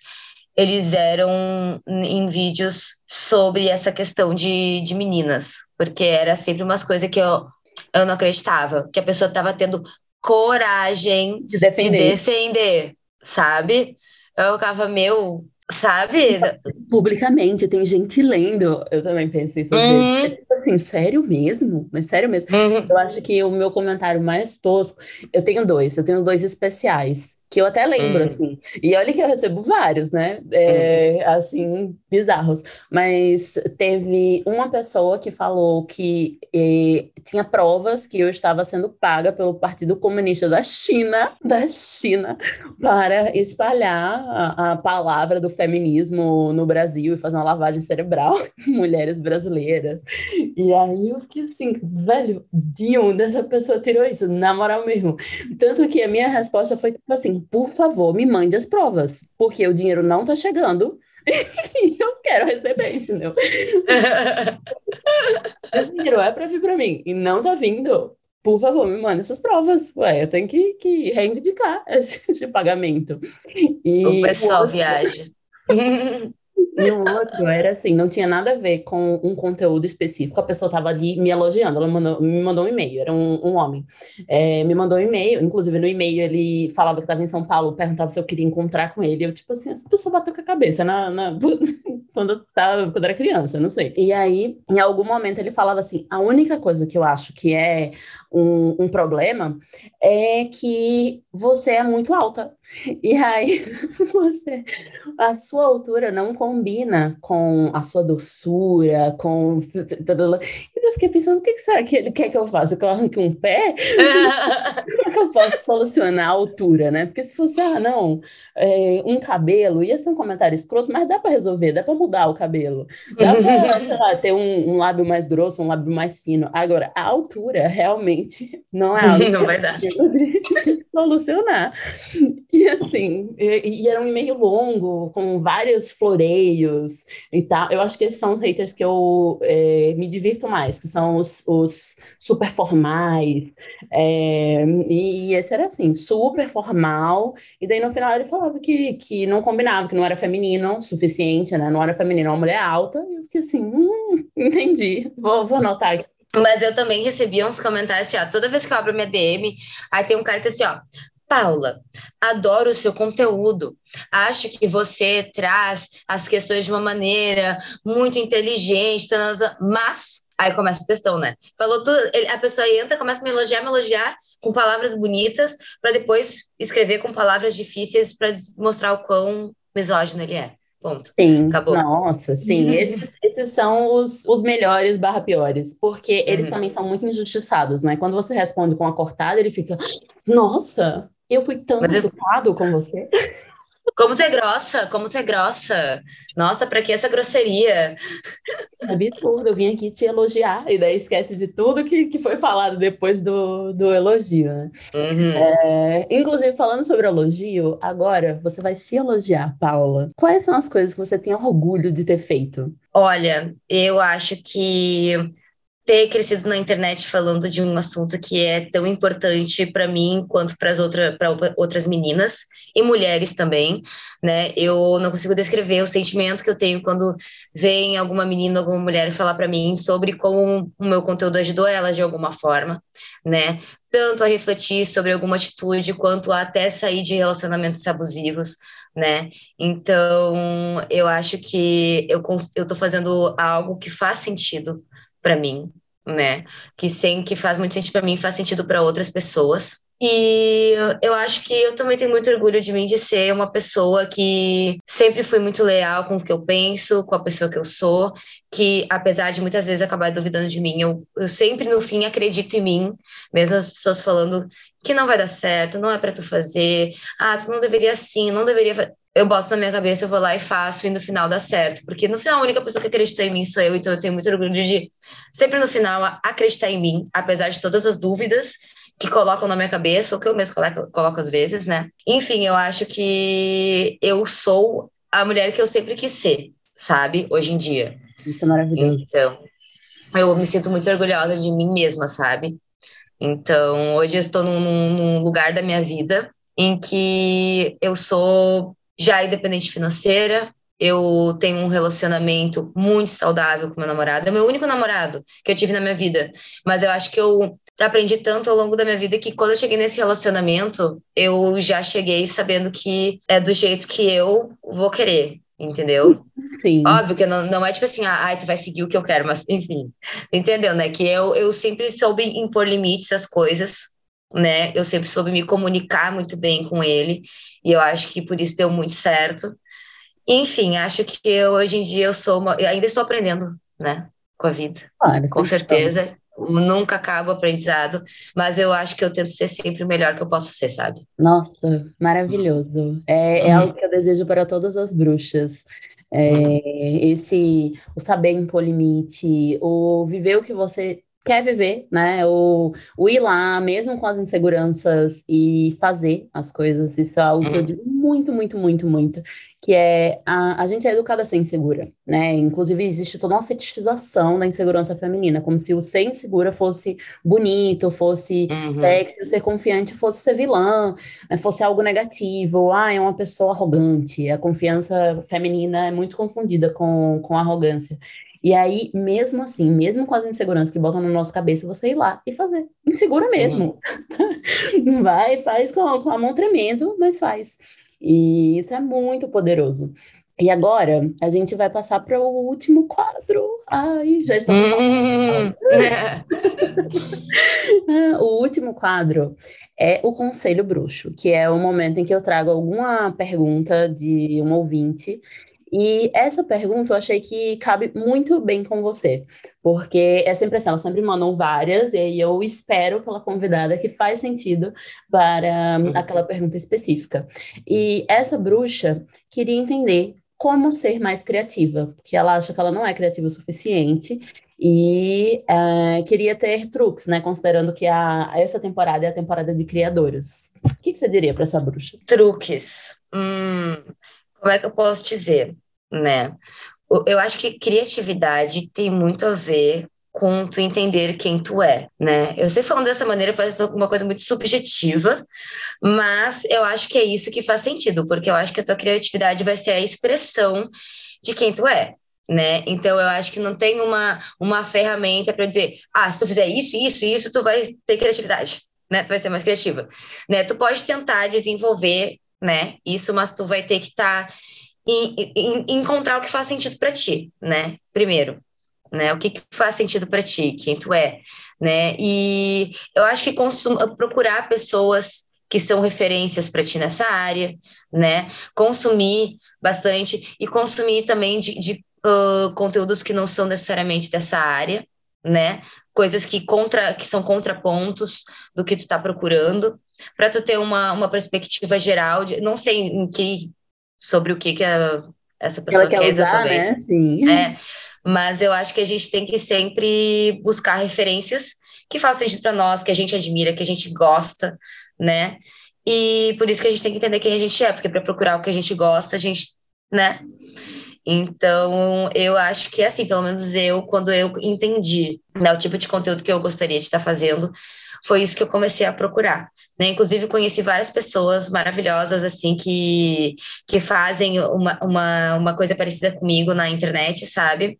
eles eram em vídeos sobre essa questão de, de meninas, porque era sempre umas coisas que eu, eu não acreditava, que a pessoa estava tendo coragem de defender. de defender, sabe? Eu ficava, meu, sabe? Publicamente, tem gente lendo. Eu também penso isso. Uhum. É tipo assim, sério mesmo? Mas sério mesmo? Uhum. Eu acho que o meu comentário mais tosco. Eu tenho dois, eu tenho dois especiais que eu até lembro, hum. assim. E olha que eu recebo vários, né? É, uhum. Assim, bizarros. Mas teve uma pessoa que falou que eh, tinha provas que eu estava sendo paga pelo Partido Comunista da China, da China, para espalhar a, a palavra do feminismo no Brasil e fazer uma lavagem cerebral em mulheres brasileiras. E aí eu fiquei assim, velho, de onde essa pessoa tirou isso? Na moral mesmo. Tanto que a minha resposta foi tipo assim, por favor, me mande as provas, porque o dinheiro não está chegando e eu quero receber, entendeu? o dinheiro é para vir para mim e não está vindo. Por favor, me manda essas provas. Ué, eu tenho que, que reivindicar esse pagamento. E o pessoal viaja. E o outro era assim, não tinha nada a ver com um conteúdo específico. A pessoa estava ali me elogiando, ela mandou, me mandou um e-mail, era um, um homem. É, me mandou um e-mail, inclusive no e-mail ele falava que estava em São Paulo, perguntava se eu queria encontrar com ele. Eu, tipo assim, essa pessoa bateu com a cabeça na, na quando, eu tava, quando eu era criança, não sei. E aí, em algum momento, ele falava assim: a única coisa que eu acho que é um, um problema é que você é muito alta. E aí, você, a sua altura não combina com a sua doçura, com. E eu fiquei pensando: o que será que ele quer que eu faça? Que eu arranque um pé? Como é que eu posso solucionar a altura, né? Porque se fosse, ah, não, é, um cabelo, ia ser um comentário escroto, mas dá para resolver, dá para mudar o cabelo. Dá para, sei lá, ter um, um, lábio mais grosso, um lábio mais fino. Agora, a altura realmente não é algo não vai dar. solucionar. E assim, e, e, era um e-mail longo, com vários floreios e tal. Eu acho que esses são os haters que eu é, me divirto mais, que são os, os super formais. É, e esse era assim, super formal. E daí no final ele falava que, que não combinava, que não era feminino o suficiente, né? Não era feminino, uma mulher alta. E eu fiquei assim, hum, entendi. Vou, vou anotar aqui. Mas eu também recebia uns comentários assim, ó, toda vez que eu abro minha DM, aí tem um cara que diz assim, ó, Paula, adoro o seu conteúdo. Acho que você traz as questões de uma maneira muito inteligente, mas aí começa o textão, né? Falou tudo, a pessoa entra, começa a me elogiar, me elogiar com palavras bonitas, para depois escrever com palavras difíceis para mostrar o quão misógino ele é. Ponto. Sim, Acabou. nossa, sim. Uhum. Esses, esses são os, os melhores barra piores, porque eles uhum. também são muito injustiçados, né? Quando você responde com a cortada, ele fica, nossa, eu fui tão educado eu... com você. Como tu é grossa, como tu é grossa. Nossa, para que essa grosseria? É absurdo, eu vim aqui te elogiar e daí esquece de tudo que, que foi falado depois do, do elogio, né? Uhum. É, inclusive, falando sobre elogio, agora você vai se elogiar, Paula. Quais são as coisas que você tem orgulho de ter feito? Olha, eu acho que ter crescido na internet falando de um assunto que é tão importante para mim quanto para outra, outras meninas e mulheres também, né? Eu não consigo descrever o sentimento que eu tenho quando vem alguma menina, alguma mulher falar para mim sobre como o meu conteúdo ajudou ela de alguma forma, né? Tanto a refletir sobre alguma atitude quanto a até sair de relacionamentos abusivos, né? Então, eu acho que eu eu tô fazendo algo que faz sentido para mim, né? Que sem que faz muito sentido para mim, faz sentido para outras pessoas. E eu acho que eu também tenho muito orgulho de mim de ser uma pessoa que sempre fui muito leal com o que eu penso, com a pessoa que eu sou, que apesar de muitas vezes acabar duvidando de mim, eu, eu sempre no fim acredito em mim, mesmo as pessoas falando que não vai dar certo, não é para tu fazer, ah, tu não deveria assim, não deveria eu boto na minha cabeça, eu vou lá e faço, e no final dá certo. Porque no final a única pessoa que acredita em mim sou eu, então eu tenho muito orgulho de, sempre no final, acreditar em mim, apesar de todas as dúvidas que colocam na minha cabeça, ou que eu mesmo coloco, coloco às vezes, né? Enfim, eu acho que eu sou a mulher que eu sempre quis ser, sabe? Hoje em dia. Isso é maravilhoso. Então, eu me sinto muito orgulhosa de mim mesma, sabe? Então, hoje eu estou num, num lugar da minha vida em que eu sou já independente financeira, eu tenho um relacionamento muito saudável com meu namorado. É o meu único namorado que eu tive na minha vida. Mas eu acho que eu aprendi tanto ao longo da minha vida que quando eu cheguei nesse relacionamento, eu já cheguei sabendo que é do jeito que eu vou querer, entendeu? Sim. Óbvio que não, não é tipo assim, ah, tu vai seguir o que eu quero, mas enfim, entendeu, né? Que eu, eu sempre soube impor limites às coisas, né? Eu sempre soube me comunicar muito bem com ele, e eu acho que por isso deu muito certo. Enfim, acho que eu, hoje em dia eu sou uma, eu ainda estou aprendendo, né, com a vida. Claro, com certeza, nunca acaba o aprendizado, mas eu acho que eu tento ser sempre o melhor que eu posso ser, sabe? Nossa, maravilhoso. É, é uhum. algo que eu desejo para todas as bruxas. É, esse o saber impor limite, o viver o que você quer viver, né? O, o ir lá, mesmo com as inseguranças, e fazer as coisas. Isso é algo que eu uhum. digo muito, muito, muito, muito. Que é a, a gente é educada a ser insegura, né? Inclusive, existe toda uma fetichização da insegurança feminina, como se o ser insegura fosse bonito, fosse uhum. sexy, o ser confiante fosse ser vilã, né? fosse algo negativo. Ah, é uma pessoa arrogante. A confiança feminina é muito confundida com, com arrogância. E aí, mesmo assim, mesmo com as inseguranças que botam na nossa cabeça, você ir lá e fazer. Insegura mesmo. Uhum. Vai, faz com, com a mão tremendo, mas faz. E isso é muito poderoso. E agora a gente vai passar para o último quadro. Ai, já estamos. Hum. o último quadro é o Conselho Bruxo, que é o momento em que eu trago alguma pergunta de um ouvinte e essa pergunta eu achei que cabe muito bem com você, porque sempre assim, elas sempre mandam várias, e aí eu espero pela convidada que faz sentido para aquela pergunta específica. E essa bruxa queria entender como ser mais criativa, porque ela acha que ela não é criativa o suficiente e uh, queria ter truques, né? Considerando que a, essa temporada é a temporada de criadoras. O que, que você diria para essa bruxa? Truques. Hum, como é que eu posso dizer? Né? Eu acho que criatividade tem muito a ver com tu entender quem tu é, né? Eu sei falando dessa maneira parece uma coisa muito subjetiva, mas eu acho que é isso que faz sentido, porque eu acho que a tua criatividade vai ser a expressão de quem tu é, né? Então eu acho que não tem uma uma ferramenta para dizer, ah, se tu fizer isso, isso, isso, tu vai ter criatividade, né? Tu vai ser mais criativa, né? Tu pode tentar desenvolver, né? Isso, mas tu vai ter que estar tá e, e, encontrar o que faz sentido para ti, né? Primeiro, né? O que, que faz sentido para ti, quem tu é, né? E eu acho que consum, procurar pessoas que são referências para ti nessa área, né? Consumir bastante e consumir também de, de uh, conteúdos que não são necessariamente dessa área, né? Coisas que, contra, que são contrapontos do que tu está procurando, para tu ter uma, uma perspectiva geral de, não sei em que sobre o que, que a, essa pessoa quer, quer usar, exatamente. Né? Sim. É, mas eu acho que a gente tem que sempre buscar referências que façam sentido para nós, que a gente admira, que a gente gosta, né? E por isso que a gente tem que entender quem a gente é, porque para procurar o que a gente gosta, a gente, né? Então, eu acho que assim, pelo menos eu, quando eu entendi né, o tipo de conteúdo que eu gostaria de estar fazendo, foi isso que eu comecei a procurar. Né? Inclusive, conheci várias pessoas maravilhosas, assim, que, que fazem uma, uma, uma coisa parecida comigo na internet, sabe?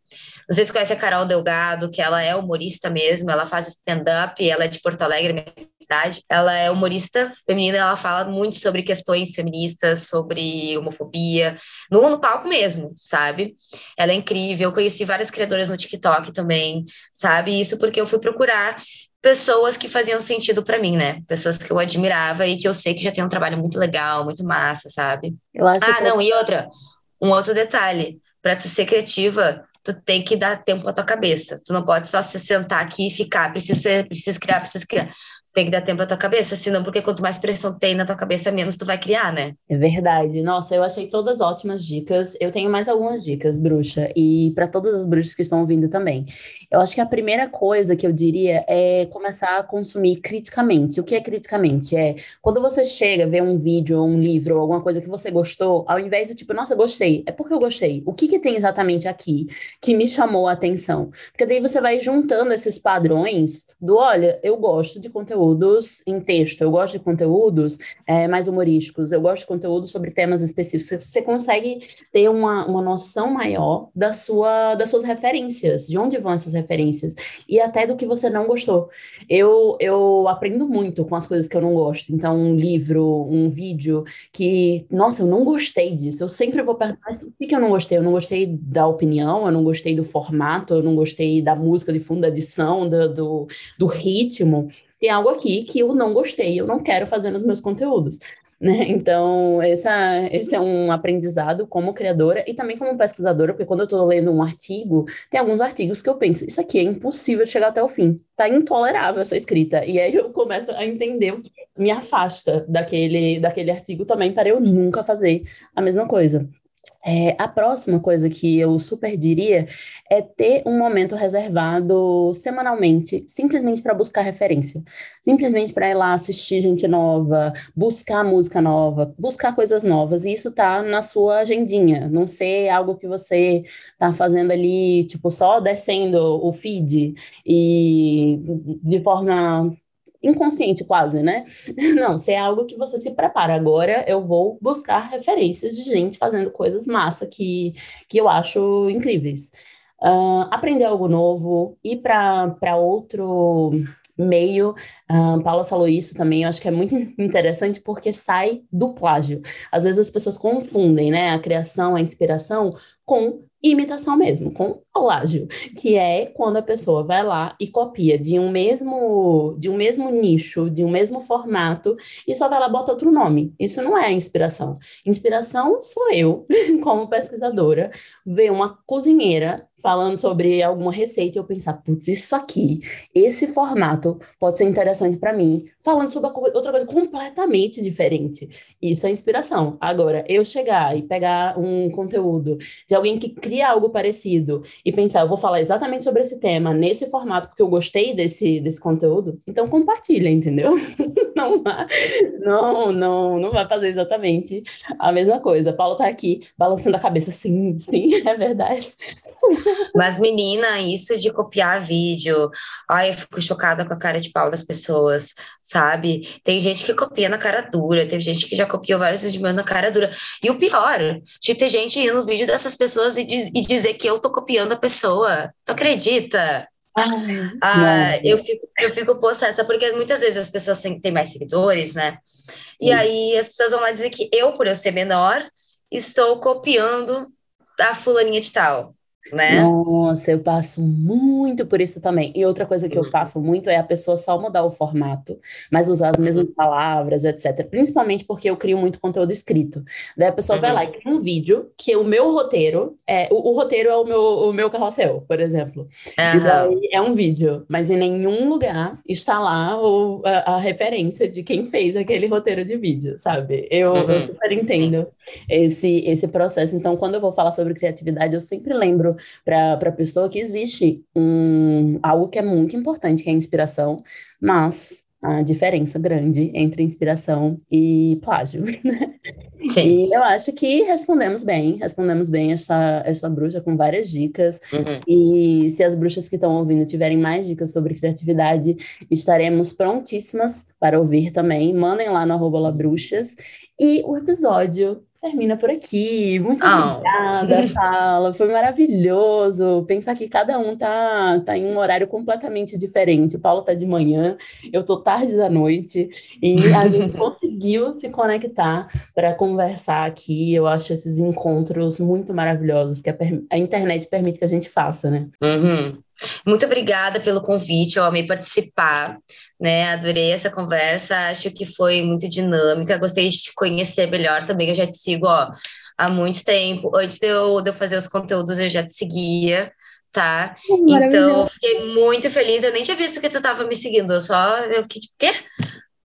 Não conhece a Carol Delgado, que ela é humorista mesmo, ela faz stand-up, ela é de Porto Alegre, minha cidade. Ela é humorista feminina, ela fala muito sobre questões feministas, sobre homofobia, no, no palco mesmo, sabe? Ela é incrível. Eu conheci várias criadoras no TikTok também, sabe? Isso porque eu fui procurar pessoas que faziam sentido para mim, né? Pessoas que eu admirava e que eu sei que já tem um trabalho muito legal, muito massa, sabe? Eu acho ah, que... não, e outra, um outro detalhe, para tu ser criativa, tu tem que dar tempo à tua cabeça. Tu não pode só se sentar aqui e ficar, preciso ser, preciso criar, preciso criar. Tem que dar tempo à tua cabeça, senão porque quanto mais pressão tem na tua cabeça, menos tu vai criar, né? É verdade. Nossa, eu achei todas ótimas dicas. Eu tenho mais algumas dicas, bruxa, e para todas as bruxas que estão ouvindo também. Eu acho que a primeira coisa que eu diria é começar a consumir criticamente. O que é criticamente? É quando você chega, vê um vídeo, ou um livro, ou alguma coisa que você gostou, ao invés de tipo, nossa, gostei, é porque eu gostei. O que que tem exatamente aqui que me chamou a atenção? Porque daí você vai juntando esses padrões do, olha, eu gosto de conteúdos em texto, eu gosto de conteúdos é, mais humorísticos, eu gosto de conteúdos sobre temas específicos. Você consegue ter uma, uma noção maior da sua, das suas referências, de onde vão essas referências e até do que você não gostou. Eu, eu aprendo muito com as coisas que eu não gosto. Então, um livro, um vídeo que, nossa, eu não gostei disso. Eu sempre vou perguntar, o que eu não gostei? Eu não gostei da opinião, eu não gostei do formato, eu não gostei da música de fundo, da edição, do, do, do ritmo tem algo aqui que eu não gostei, eu não quero fazer nos meus conteúdos. Né? Então, essa, esse é um aprendizado como criadora e também como pesquisadora, porque quando eu estou lendo um artigo, tem alguns artigos que eu penso, isso aqui é impossível chegar até o fim, tá intolerável essa escrita. E aí eu começo a entender o que me afasta daquele, daquele artigo também, para eu nunca fazer a mesma coisa. É, a próxima coisa que eu super diria é ter um momento reservado semanalmente, simplesmente para buscar referência, simplesmente para ir lá assistir gente nova, buscar música nova, buscar coisas novas, e isso tá na sua agendinha, não ser algo que você tá fazendo ali, tipo, só descendo o feed e de forma inconsciente quase, né? Não, se é algo que você se prepara. Agora eu vou buscar referências de gente fazendo coisas massa que, que eu acho incríveis. Uh, aprender algo novo, ir para outro meio. Uh, Paula falou isso também, eu acho que é muito interessante porque sai do plágio. Às vezes as pessoas confundem, né, a criação, a inspiração com imitação mesmo, com colágio, que é quando a pessoa vai lá e copia de um mesmo de um mesmo nicho, de um mesmo formato e só vai lá bota outro nome. Isso não é inspiração. Inspiração sou eu, como pesquisadora, ver uma cozinheira falando sobre alguma receita e eu pensar, putz, isso aqui, esse formato pode ser interessante para mim, falando sobre outra coisa completamente diferente. Isso é inspiração. Agora, eu chegar e pegar um conteúdo de alguém que cria algo parecido e pensar, eu vou falar exatamente sobre esse tema nesse formato porque eu gostei desse, desse conteúdo, então compartilha, entendeu? não, não, não, não vai fazer exatamente a mesma coisa. Paulo tá aqui balançando a cabeça, sim, sim, é verdade. Mas, menina, isso de copiar vídeo, ai, eu fico chocada com a cara de pau das pessoas, sabe? Tem gente que copia na cara dura, tem gente que já copiou vários vídeos meus na cara dura. E o pior, de ter gente indo no vídeo dessas pessoas e, diz, e dizer que eu tô copiando a pessoa. Tu acredita? Ai, ah, eu fico, eu fico possessa, porque muitas vezes as pessoas têm mais seguidores, né? E hum. aí as pessoas vão lá dizer que eu, por eu ser menor, estou copiando a fulaninha de tal né? Nossa, eu passo muito por isso também. E outra coisa que eu uhum. passo muito é a pessoa só mudar o formato, mas usar as mesmas uhum. palavras, etc. Principalmente porque eu crio muito conteúdo escrito. Daí a pessoa uhum. vai lá e cria um vídeo que o meu roteiro é o, o roteiro é o meu, o meu carrossel, por exemplo. Uhum. E daí é um vídeo, mas em nenhum lugar está lá o, a, a referência de quem fez aquele roteiro de vídeo, sabe? Eu, uhum. eu super entendo esse, esse processo. Então, quando eu vou falar sobre criatividade, eu sempre lembro para a pessoa que existe um, algo que é muito importante, que é a inspiração, mas a diferença grande entre inspiração e plágio. Né? Sim. E eu acho que respondemos bem, respondemos bem essa, essa bruxa com várias dicas. Uhum. E se as bruxas que estão ouvindo tiverem mais dicas sobre criatividade, estaremos prontíssimas para ouvir também. Mandem lá no arroba Bruxas. E o episódio termina por aqui. Muito Oh. obrigada, Paula. Foi maravilhoso. Pensar que cada um tá, tá em um horário completamente diferente. O Paulo tá de manhã, eu tô tarde da noite, e a gente conseguiu se conectar para conversar aqui. Eu acho esses encontros muito maravilhosos que a, a internet permite que a gente faça, né? Uhum. Muito obrigada pelo convite, eu amei participar, né? Adorei essa conversa, acho que foi muito dinâmica, gostei de te conhecer melhor também, eu já te sigo, ó, há muito tempo. Antes de eu, de eu fazer os conteúdos, eu já te seguia, tá? Então, fiquei muito feliz, eu nem tinha visto que tu tava me seguindo, eu só, eu fiquei tipo, quê?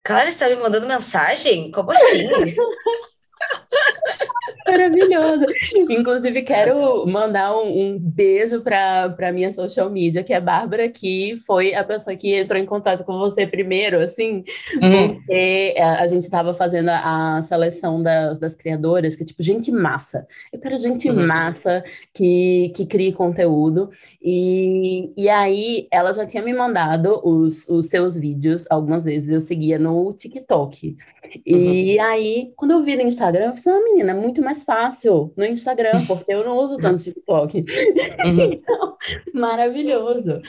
Clara, você tá me mandando mensagem? Como assim? Maravilhoso. Inclusive, quero mandar um, um beijo para para minha social media, que é Bárbara, que foi a pessoa que entrou em contato com você primeiro, assim, Uhum. porque a, a gente estava fazendo a, a seleção das, das criadoras, que é tipo, gente massa. Eu quero gente Uhum. massa que, que crie conteúdo. E, e aí, ela já tinha me mandado os, os seus vídeos, algumas vezes eu seguia no TikTok. E aí, quando eu vi no Instagram, eu falei, ah, menina, é muito mais fácil no Instagram, porque eu não uso tanto TikTok. Uhum. Então, maravilhoso.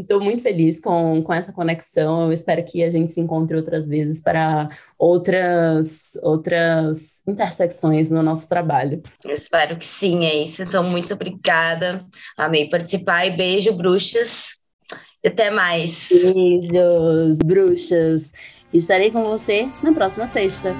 Estou muito feliz com, com essa conexão. Eu espero que a gente se encontre outras vezes para outras, outras intersecções no nosso trabalho. Eu espero que sim, é isso. Então, muito obrigada. Amei participar e beijo, bruxas. E até mais. Beijos, bruxas. Estarei com você na próxima sexta.